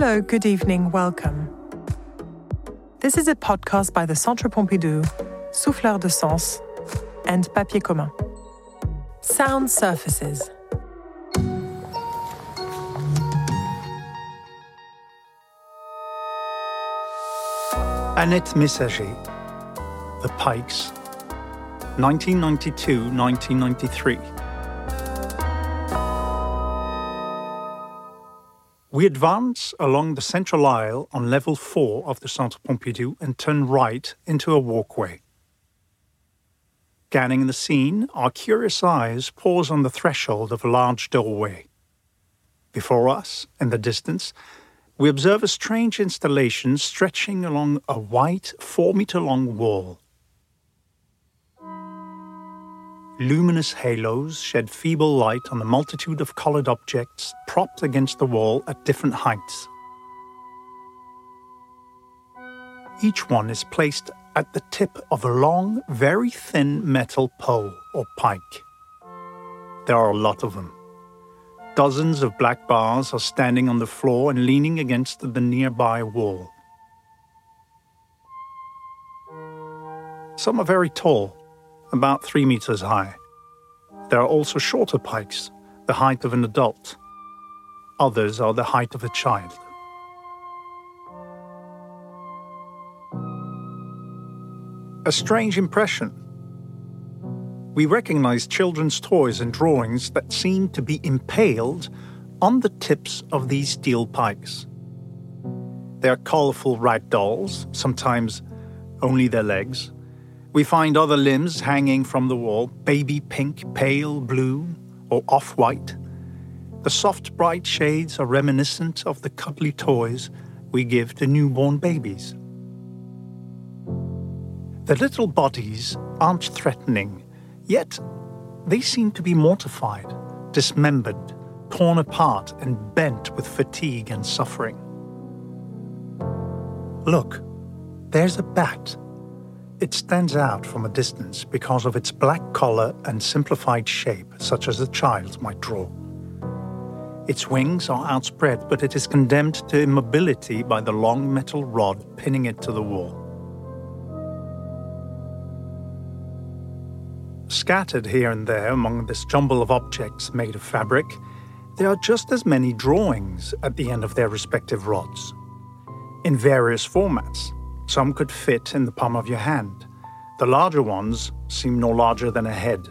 Hello, good evening, welcome. This is a podcast by the Centre Pompidou, Souffleur de Sens, and Papier Commun. Sound surfaces. Annette Messager, The Pikes, 1992 1993. We advance along the central aisle on level 4 of the Centre Pompidou and turn right into a walkway. Scanning the scene, our curious eyes pause on the threshold of a large doorway. Before us, in the distance, we observe a strange installation stretching along a white, four meter long wall. Luminous halos shed feeble light on the multitude of colored objects propped against the wall at different heights. Each one is placed at the tip of a long, very thin metal pole or pike. There are a lot of them. Dozens of black bars are standing on the floor and leaning against the nearby wall. Some are very tall, about three meters high. There are also shorter pikes, the height of an adult. Others are the height of a child. A strange impression. We recognize children's toys and drawings that seem to be impaled on the tips of these steel pikes. They are colorful rag dolls, sometimes only their legs, we find other limbs hanging from the wall baby pink, pale blue, or off white. The soft, bright shades are reminiscent of the cuddly toys we give to newborn babies. The little bodies aren't threatening, yet they seem to be mortified, dismembered, torn apart, and bent with fatigue and suffering. Look, there's a bat it stands out from a distance because of its black collar and simplified shape, such as a child might draw. Its wings are outspread, but it is condemned to immobility by the long metal rod pinning it to the wall. Scattered here and there among this jumble of objects made of fabric, there are just as many drawings at the end of their respective rods, in various formats some could fit in the palm of your hand. The larger ones seem no larger than a head.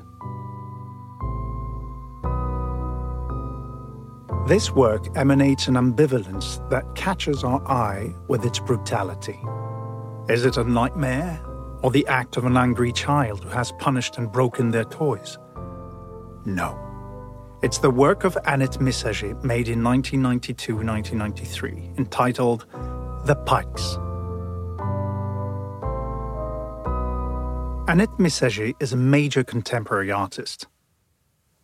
This work emanates an ambivalence that catches our eye with its brutality. Is it a nightmare or the act of an angry child who has punished and broken their toys? No. It's the work of Annette Messager made in 1992 1993, entitled The Pikes. Annette Messager is a major contemporary artist.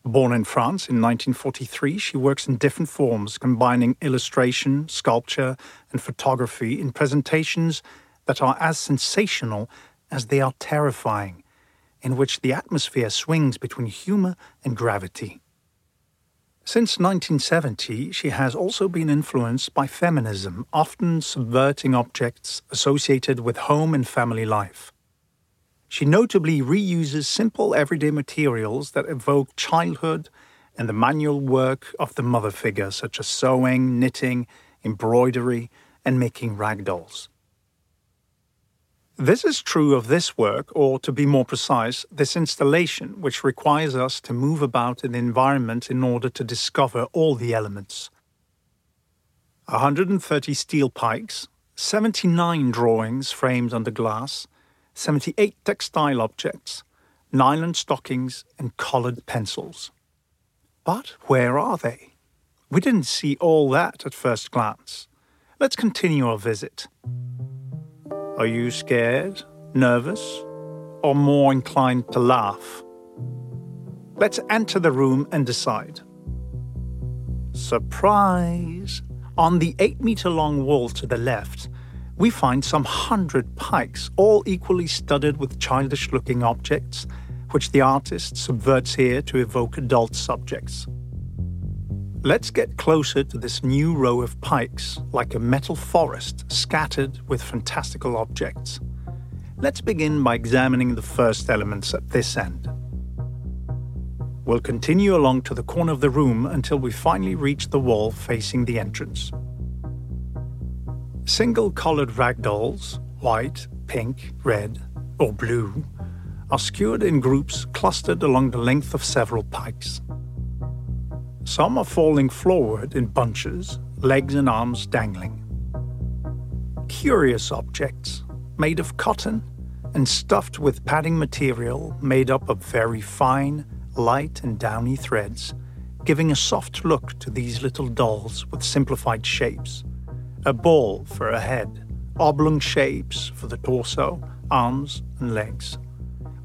Born in France in 1943, she works in different forms, combining illustration, sculpture, and photography in presentations that are as sensational as they are terrifying, in which the atmosphere swings between humor and gravity. Since 1970, she has also been influenced by feminism, often subverting objects associated with home and family life. She notably reuses simple everyday materials that evoke childhood and the manual work of the mother figure, such as sewing, knitting, embroidery, and making rag dolls. This is true of this work, or to be more precise, this installation, which requires us to move about in the environment in order to discover all the elements. 130 steel pikes, 79 drawings framed under glass, 78 textile objects, nylon stockings, and coloured pencils. But where are they? We didn't see all that at first glance. Let's continue our visit. Are you scared, nervous, or more inclined to laugh? Let's enter the room and decide. Surprise! On the 8 meter long wall to the left, we find some hundred pikes, all equally studded with childish looking objects, which the artist subverts here to evoke adult subjects. Let's get closer to this new row of pikes, like a metal forest scattered with fantastical objects. Let's begin by examining the first elements at this end. We'll continue along to the corner of the room until we finally reach the wall facing the entrance. Single colored ragdolls, white, pink, red, or blue, are skewered in groups clustered along the length of several pikes. Some are falling forward in bunches, legs and arms dangling. Curious objects, made of cotton and stuffed with padding material made up of very fine, light, and downy threads, giving a soft look to these little dolls with simplified shapes. A ball for a head, oblong shapes for the torso, arms, and legs.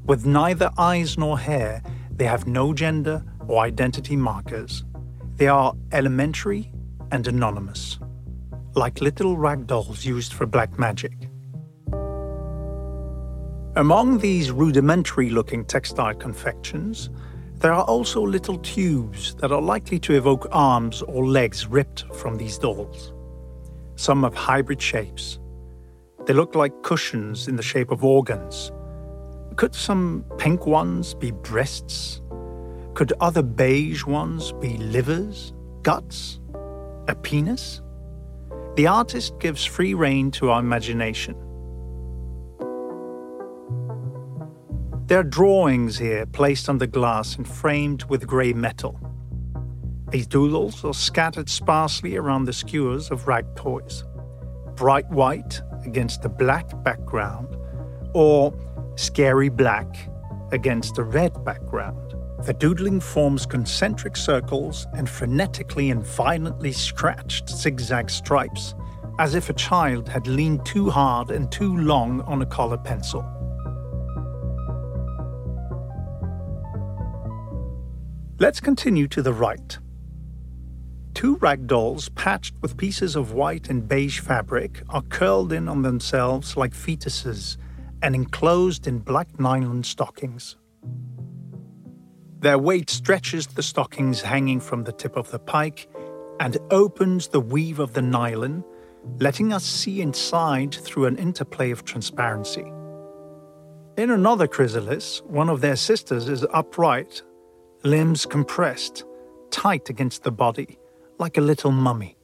With neither eyes nor hair, they have no gender or identity markers. They are elementary and anonymous, like little rag dolls used for black magic. Among these rudimentary looking textile confections, there are also little tubes that are likely to evoke arms or legs ripped from these dolls. Some have hybrid shapes. They look like cushions in the shape of organs. Could some pink ones be breasts? Could other beige ones be livers, guts, a penis? The artist gives free rein to our imagination. There are drawings here placed on the glass and framed with grey metal. These doodles are scattered sparsely around the skewers of rag toys, bright white against a black background, or scary black against a red background. The doodling forms concentric circles and frenetically and violently scratched zigzag stripes, as if a child had leaned too hard and too long on a color pencil. Let's continue to the right. Two rag dolls patched with pieces of white and beige fabric are curled in on themselves like fetuses and enclosed in black nylon stockings. Their weight stretches the stockings hanging from the tip of the pike and opens the weave of the nylon, letting us see inside through an interplay of transparency. In another chrysalis, one of their sisters is upright, limbs compressed, tight against the body, like a little mummy.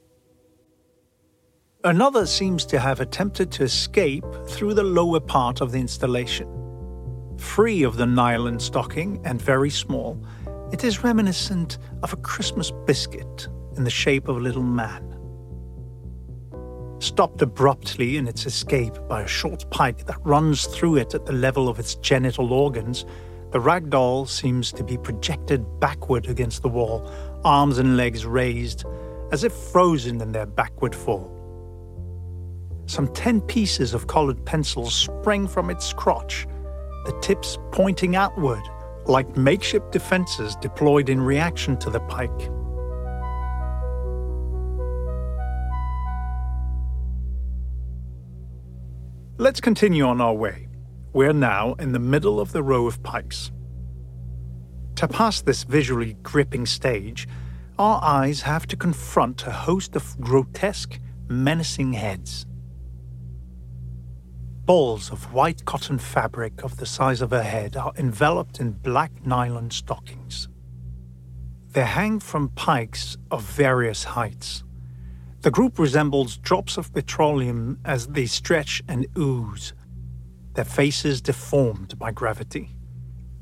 Another seems to have attempted to escape through the lower part of the installation. Free of the nylon stocking and very small, it is reminiscent of a Christmas biscuit in the shape of a little man. Stopped abruptly in its escape by a short pike that runs through it at the level of its genital organs, the rag doll seems to be projected backward against the wall, arms and legs raised, as if frozen in their backward fall. Some ten pieces of colored pencils sprang from its crotch the tips pointing outward like makeshift defenses deployed in reaction to the pike. Let's continue on our way. We're now in the middle of the row of pikes. To pass this visually gripping stage, our eyes have to confront a host of grotesque, menacing heads balls of white cotton fabric of the size of a head are enveloped in black nylon stockings. They hang from pikes of various heights. The group resembles drops of petroleum as they stretch and ooze, their faces deformed by gravity.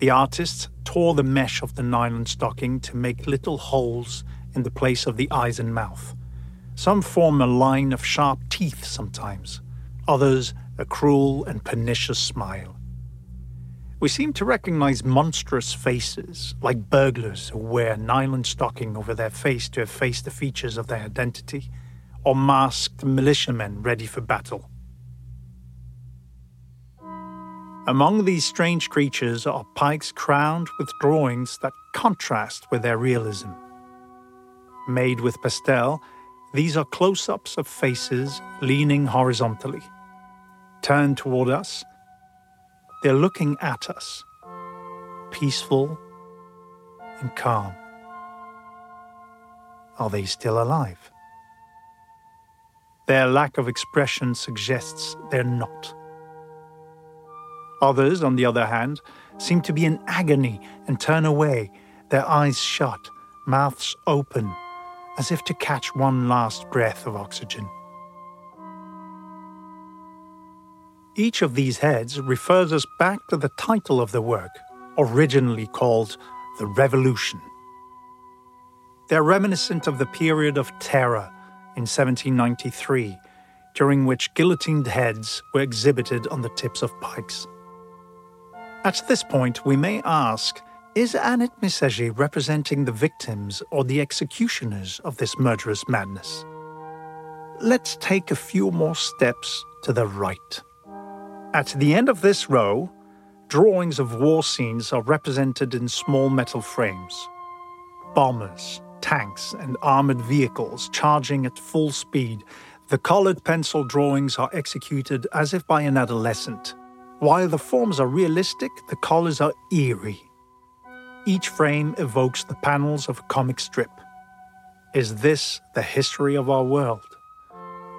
The artists tore the mesh of the nylon stocking to make little holes in the place of the eyes and mouth. Some form a line of sharp teeth sometimes, others a cruel and pernicious smile. We seem to recognize monstrous faces, like burglars who wear nylon stocking over their face to efface the features of their identity, or masked militiamen ready for battle. Among these strange creatures are pikes crowned with drawings that contrast with their realism. Made with pastel, these are close ups of faces leaning horizontally Turned toward us. They're looking at us, peaceful and calm. are they still alive? Their lack of expression suggests they're not. Others, on the other hand, seem to be in agony and turn away, their eyes shut, mouths open, as if to catch one last breath of oxygen. Each of these heads refers us back to the title of the work, originally called The Revolution. They're reminiscent of the period of terror in 1793, during which guillotined heads were exhibited on the tips of pikes. At this point, we may ask is Annette Messager representing the victims or the executioners of this murderous madness? Let's take a few more steps to the right. At the end of this row, drawings of war scenes are represented in small metal frames. Bombers, tanks, and armored vehicles charging at full speed, the colored pencil drawings are executed as if by an adolescent while the forms are realistic, the colors are eerie. Each frame evokes the panels of a comic strip. Is this the history of our world?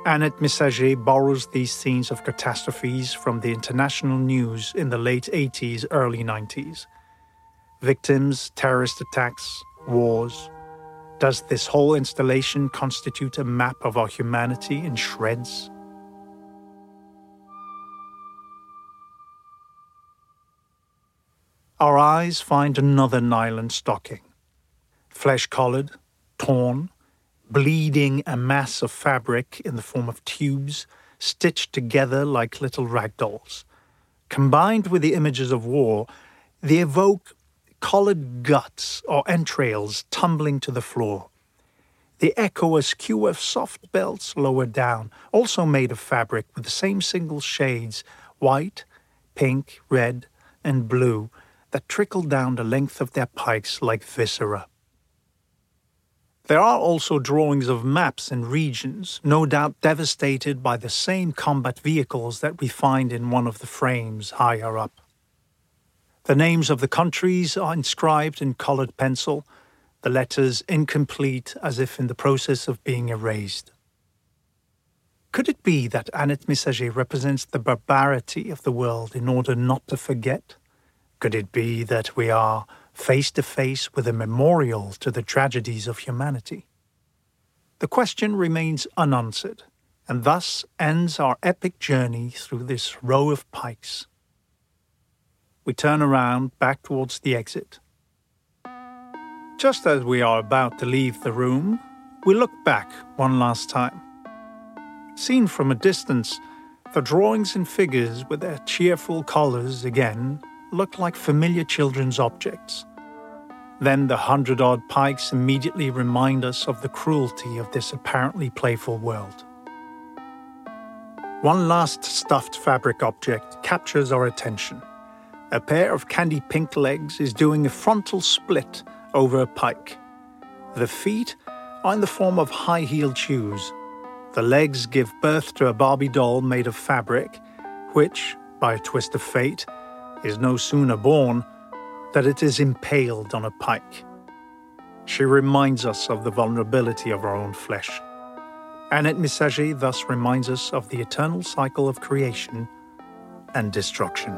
Annette Messager borrows these scenes of catastrophes from the international news in the late 80s, early 90s. Victims, terrorist attacks, wars. Does this whole installation constitute a map of our humanity in shreds? Our eyes find another nylon stocking. Flesh colored, torn, bleeding a mass of fabric in the form of tubes stitched together like little rag dolls. Combined with the images of war, they evoke collared guts or entrails tumbling to the floor. They echo a skew of soft belts lower down, also made of fabric with the same single shades white, pink, red, and blue that trickle down the length of their pikes like viscera. There are also drawings of maps and regions, no doubt devastated by the same combat vehicles that we find in one of the frames higher up. The names of the countries are inscribed in colored pencil, the letters incomplete as if in the process of being erased. Could it be that Annette Messager represents the barbarity of the world in order not to forget? Could it be that we are face to face with a memorial to the tragedies of humanity? The question remains unanswered, and thus ends our epic journey through this row of pikes. We turn around back towards the exit. Just as we are about to leave the room, we look back one last time. Seen from a distance, the drawings and figures with their cheerful colours again looked like familiar children's objects. Then the hundred odd pikes immediately remind us of the cruelty of this apparently playful world. One last stuffed fabric object captures our attention. A pair of candy pink legs is doing a frontal split over a pike. The feet are in the form of high heeled shoes. The legs give birth to a Barbie doll made of fabric, which, by a twist of fate, is no sooner born that it is impaled on a pike. She reminds us of the vulnerability of our own flesh. Annette Messager thus reminds us of the eternal cycle of creation and destruction.